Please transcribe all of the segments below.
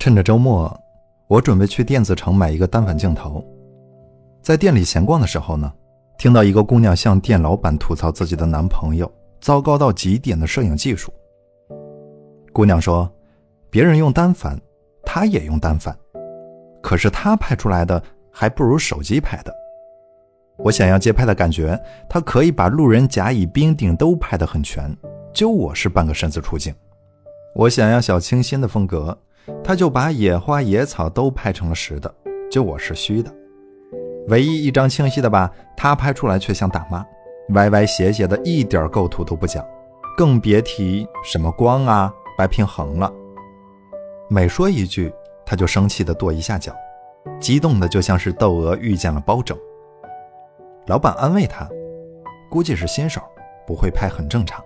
趁着周末，我准备去电子城买一个单反镜头。在店里闲逛的时候呢，听到一个姑娘向店老板吐槽自己的男朋友糟糕到极点的摄影技术。姑娘说：“别人用单反，她也用单反，可是她拍出来的还不如手机拍的。我想要街拍的感觉，她可以把路人甲乙丙丁都拍得很全，就我是半个身子出镜。我想要小清新的风格。”他就把野花野草都拍成了实的，就我是虚的。唯一一张清晰的吧，他拍出来却像大妈，歪歪斜斜的，一点构图都不讲，更别提什么光啊、白平衡了。每说一句，他就生气的跺一下脚，激动的就像是窦娥遇见了包拯。老板安慰他，估计是新手，不会拍很正常。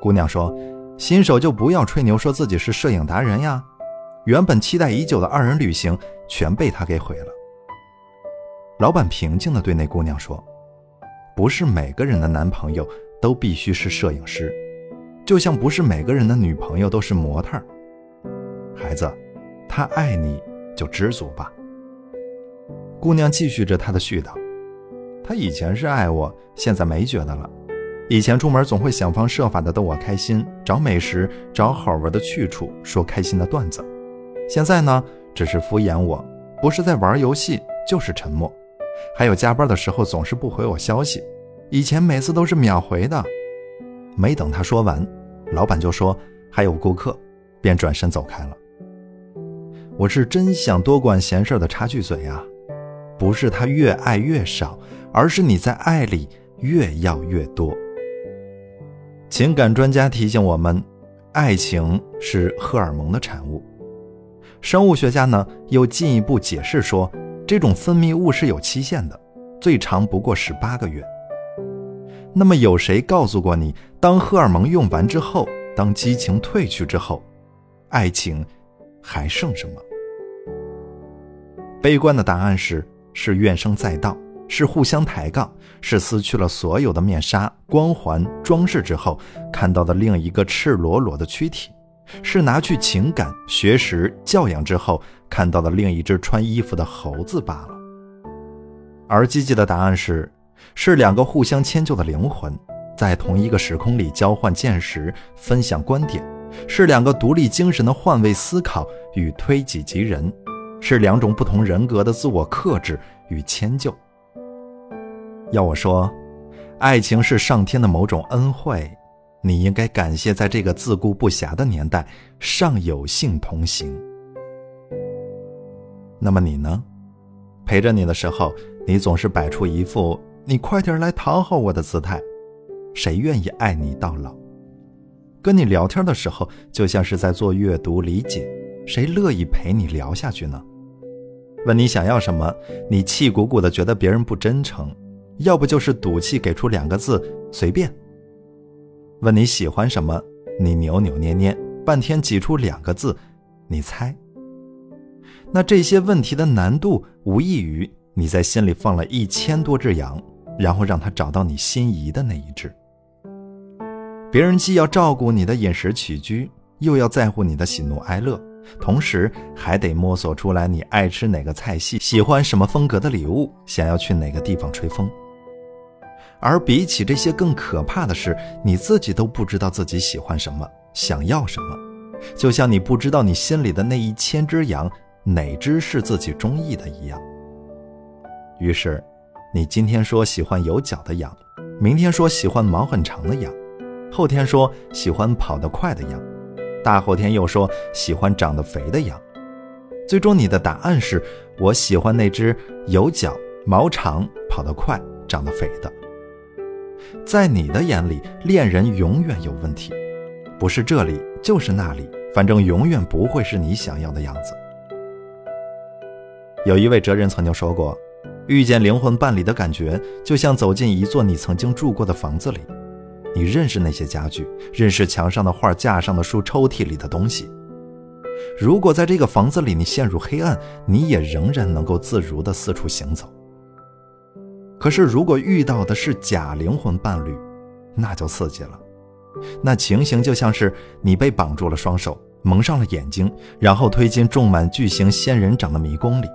姑娘说。新手就不要吹牛，说自己是摄影达人呀！原本期待已久的二人旅行全被他给毁了。老板平静地对那姑娘说：“不是每个人的男朋友都必须是摄影师，就像不是每个人的女朋友都是模特。孩子，他爱你就知足吧。”姑娘继续着她的絮叨：“他以前是爱我，现在没觉得了。”以前出门总会想方设法的逗我开心，找美食，找好玩的去处，说开心的段子。现在呢，只是敷衍我，不是在玩游戏，就是沉默。还有加班的时候总是不回我消息，以前每次都是秒回的。没等他说完，老板就说还有顾客，便转身走开了。我是真想多管闲事的插句嘴啊，不是他越爱越少，而是你在爱里越要越多。情感专家提醒我们，爱情是荷尔蒙的产物。生物学家呢又进一步解释说，这种分泌物是有期限的，最长不过十八个月。那么有谁告诉过你，当荷尔蒙用完之后，当激情褪去之后，爱情还剩什么？悲观的答案是：是怨声载道。是互相抬杠，是撕去了所有的面纱、光环、装饰之后看到的另一个赤裸裸的躯体，是拿去情感、学识、教养之后看到的另一只穿衣服的猴子罢了。而积极的答案是，是两个互相迁就的灵魂，在同一个时空里交换见识、分享观点，是两个独立精神的换位思考与推己及人，是两种不同人格的自我克制与迁就。要我说，爱情是上天的某种恩惠，你应该感谢，在这个自顾不暇的年代，尚有幸同行。那么你呢？陪着你的时候，你总是摆出一副你快点来讨好我的姿态，谁愿意爱你到老？跟你聊天的时候，就像是在做阅读理解，谁乐意陪你聊下去呢？问你想要什么，你气鼓鼓的，觉得别人不真诚。要不就是赌气给出两个字随便。问你喜欢什么，你扭扭捏捏，半天挤出两个字，你猜。那这些问题的难度，无异于你在心里放了一千多只羊，然后让他找到你心仪的那一只。别人既要照顾你的饮食起居，又要在乎你的喜怒哀乐，同时还得摸索出来你爱吃哪个菜系，喜欢什么风格的礼物，想要去哪个地方吹风。而比起这些更可怕的是，你自己都不知道自己喜欢什么，想要什么，就像你不知道你心里的那一千只羊哪只是自己中意的一样。于是，你今天说喜欢有角的羊，明天说喜欢毛很长的羊，后天说喜欢跑得快的羊，大后天又说喜欢长得肥的羊，最终你的答案是我喜欢那只有角、毛长、跑得快、长得肥的。在你的眼里，恋人永远有问题，不是这里就是那里，反正永远不会是你想要的样子。有一位哲人曾经说过，遇见灵魂伴侣的感觉，就像走进一座你曾经住过的房子里，你认识那些家具，认识墙上的画、架上的书、抽屉里的东西。如果在这个房子里你陷入黑暗，你也仍然能够自如地四处行走。可是，如果遇到的是假灵魂伴侣，那就刺激了。那情形就像是你被绑住了双手，蒙上了眼睛，然后推进种满巨型仙人掌的迷宫里。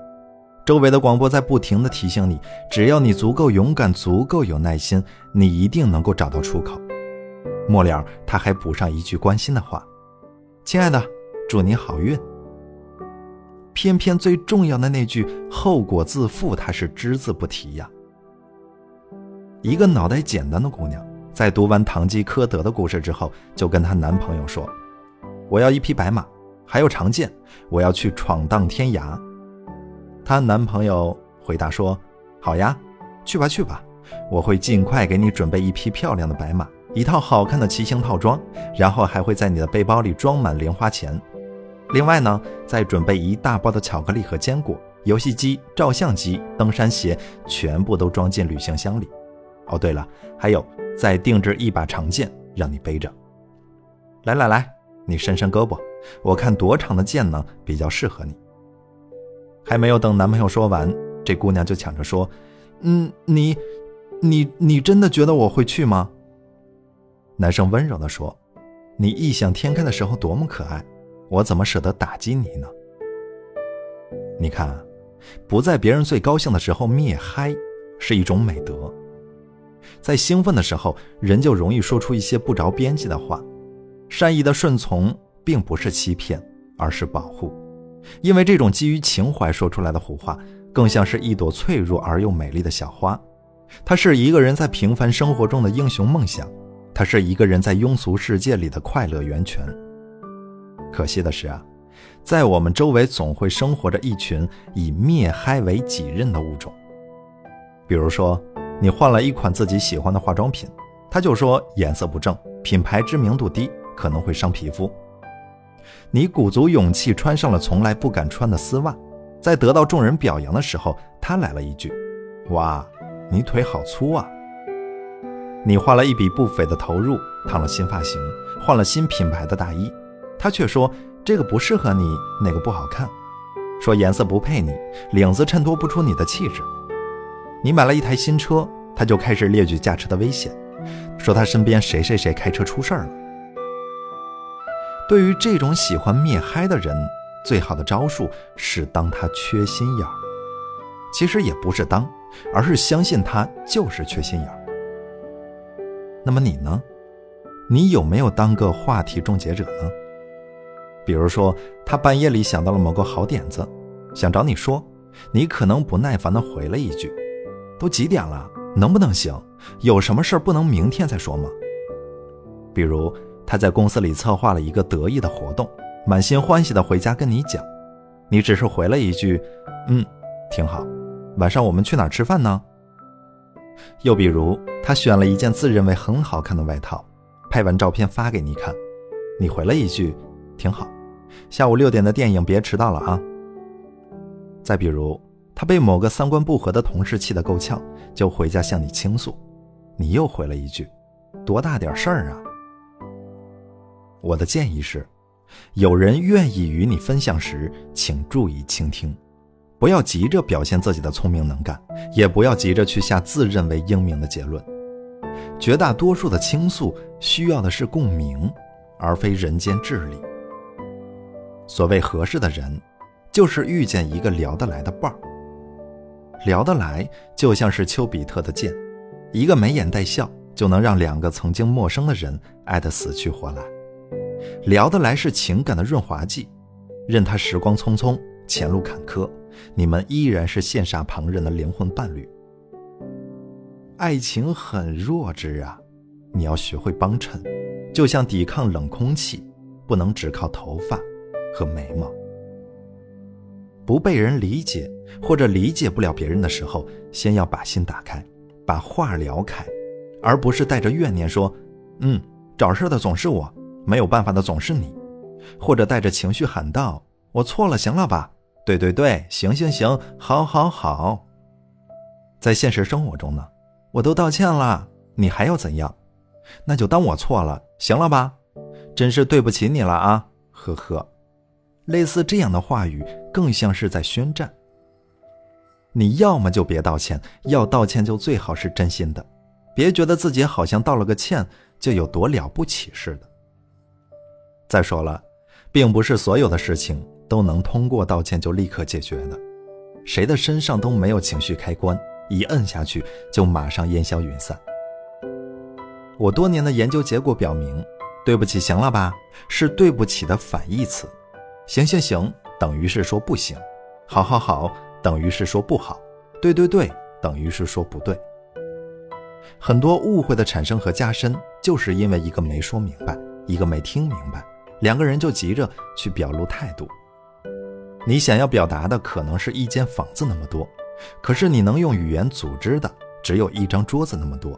周围的广播在不停地提醒你：只要你足够勇敢，足够有耐心，你一定能够找到出口。末了，他还补上一句关心的话：“亲爱的，祝你好运。”偏偏最重要的那句“后果自负”，他是只字不提呀。一个脑袋简单的姑娘，在读完《堂吉诃德》的故事之后，就跟她男朋友说：“我要一匹白马，还有长剑，我要去闯荡天涯。”她男朋友回答说：“好呀，去吧去吧，我会尽快给你准备一匹漂亮的白马。”一套好看的骑行套装，然后还会在你的背包里装满零花钱。另外呢，再准备一大包的巧克力和坚果、游戏机、照相机、登山鞋，全部都装进旅行箱里。哦，对了，还有再定制一把长剑让你背着。来来来，你伸伸胳膊，我看多长的剑呢比较适合你。还没有等男朋友说完，这姑娘就抢着说：“嗯，你，你，你真的觉得我会去吗？”男生温柔地说：“你异想天开的时候多么可爱，我怎么舍得打击你呢？你看，不在别人最高兴的时候灭嗨，是一种美德。在兴奋的时候，人就容易说出一些不着边际的话。善意的顺从并不是欺骗，而是保护，因为这种基于情怀说出来的胡话，更像是一朵脆弱而又美丽的小花，它是一个人在平凡生活中的英雄梦想。”它是一个人在庸俗世界里的快乐源泉。可惜的是啊，在我们周围总会生活着一群以灭嗨为己任的物种。比如说，你换了一款自己喜欢的化妆品，他就说颜色不正，品牌知名度低，可能会伤皮肤。你鼓足勇气穿上了从来不敢穿的丝袜，在得到众人表扬的时候，他来了一句：“哇，你腿好粗啊！”你花了一笔不菲的投入，烫了新发型，换了新品牌的大衣，他却说这个不适合你，那个不好看，说颜色不配你，领子衬托不出你的气质。你买了一台新车，他就开始列举驾车的危险，说他身边谁谁谁开车出事儿了。对于这种喜欢灭嗨的人，最好的招数是当他缺心眼儿。其实也不是当，而是相信他就是缺心眼儿。那么你呢？你有没有当个话题终结者呢？比如说，他半夜里想到了某个好点子，想找你说，你可能不耐烦地回了一句：“都几点了，能不能行？有什么事不能明天再说吗？”比如他在公司里策划了一个得意的活动，满心欢喜地回家跟你讲，你只是回了一句：“嗯，挺好。”晚上我们去哪儿吃饭呢？又比如，他选了一件自认为很好看的外套，拍完照片发给你看，你回了一句“挺好”，下午六点的电影别迟到了啊。再比如，他被某个三观不合的同事气得够呛，就回家向你倾诉，你又回了一句“多大点事儿啊”。我的建议是，有人愿意与你分享时，请注意倾听。不要急着表现自己的聪明能干，也不要急着去下自认为英明的结论。绝大多数的倾诉需要的是共鸣，而非人间智力。所谓合适的人，就是遇见一个聊得来的伴儿。聊得来就像是丘比特的箭，一个眉眼带笑就能让两个曾经陌生的人爱得死去活来。聊得来是情感的润滑剂，任他时光匆匆，前路坎坷。你们依然是羡煞旁人的灵魂伴侣。爱情很弱智啊，你要学会帮衬，就像抵抗冷空气，不能只靠头发和眉毛。不被人理解或者理解不了别人的时候，先要把心打开，把话聊开，而不是带着怨念说：“嗯，找事的总是我，没有办法的总是你。”或者带着情绪喊道：“我错了，行了吧？”对对对，行行行，好好好。在现实生活中呢，我都道歉了，你还要怎样？那就当我错了，行了吧？真是对不起你了啊，呵呵。类似这样的话语，更像是在宣战。你要么就别道歉，要道歉就最好是真心的，别觉得自己好像道了个歉就有多了不起似的。再说了。并不是所有的事情都能通过道歉就立刻解决的。谁的身上都没有情绪开关，一摁下去就马上烟消云散。我多年的研究结果表明，对不起，行了吧，是对不起的反义词。行行行等于是说不行，好好好等于是说不好，对对对等于是说不对。很多误会的产生和加深，就是因为一个没说明白，一个没听明白，两个人就急着去表露态度。你想要表达的可能是一间房子那么多，可是你能用语言组织的只有一张桌子那么多。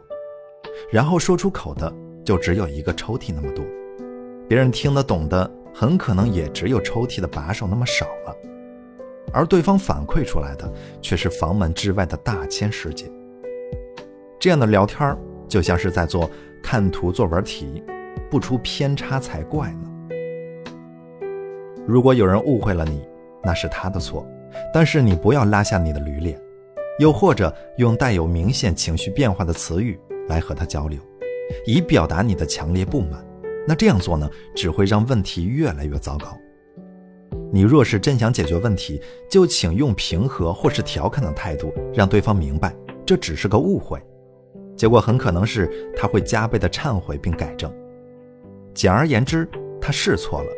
然后说出口的就只有一个抽屉那么多，别人听得懂的很可能也只有抽屉的把手那么少了，而对方反馈出来的却是房门之外的大千世界。这样的聊天就像是在做看图作文题，不出偏差才怪呢。如果有人误会了你，那是他的错，但是你不要拉下你的驴脸，又或者用带有明显情绪变化的词语。来和他交流，以表达你的强烈不满。那这样做呢，只会让问题越来越糟糕。你若是真想解决问题，就请用平和或是调侃的态度，让对方明白这只是个误会。结果很可能是他会加倍的忏悔并改正。简而言之，他是错了，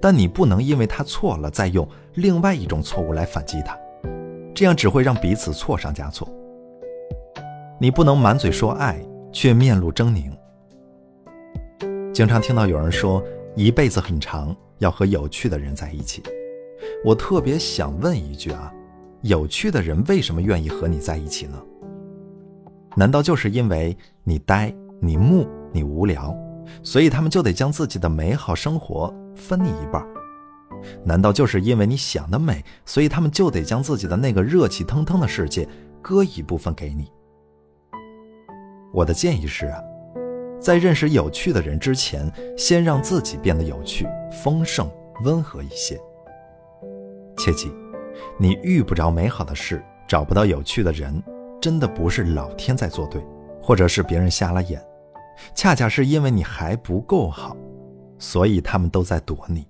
但你不能因为他错了，再用另外一种错误来反击他，这样只会让彼此错上加错。你不能满嘴说爱。却面露狰狞。经常听到有人说，一辈子很长，要和有趣的人在一起。我特别想问一句啊，有趣的人为什么愿意和你在一起呢？难道就是因为你呆、你木、你无聊，所以他们就得将自己的美好生活分你一半？难道就是因为你想得美，所以他们就得将自己的那个热气腾腾的世界割一部分给你？我的建议是啊，在认识有趣的人之前，先让自己变得有趣、丰盛、温和一些。切记，你遇不着美好的事，找不到有趣的人，真的不是老天在作对，或者是别人瞎了眼，恰恰是因为你还不够好，所以他们都在躲你。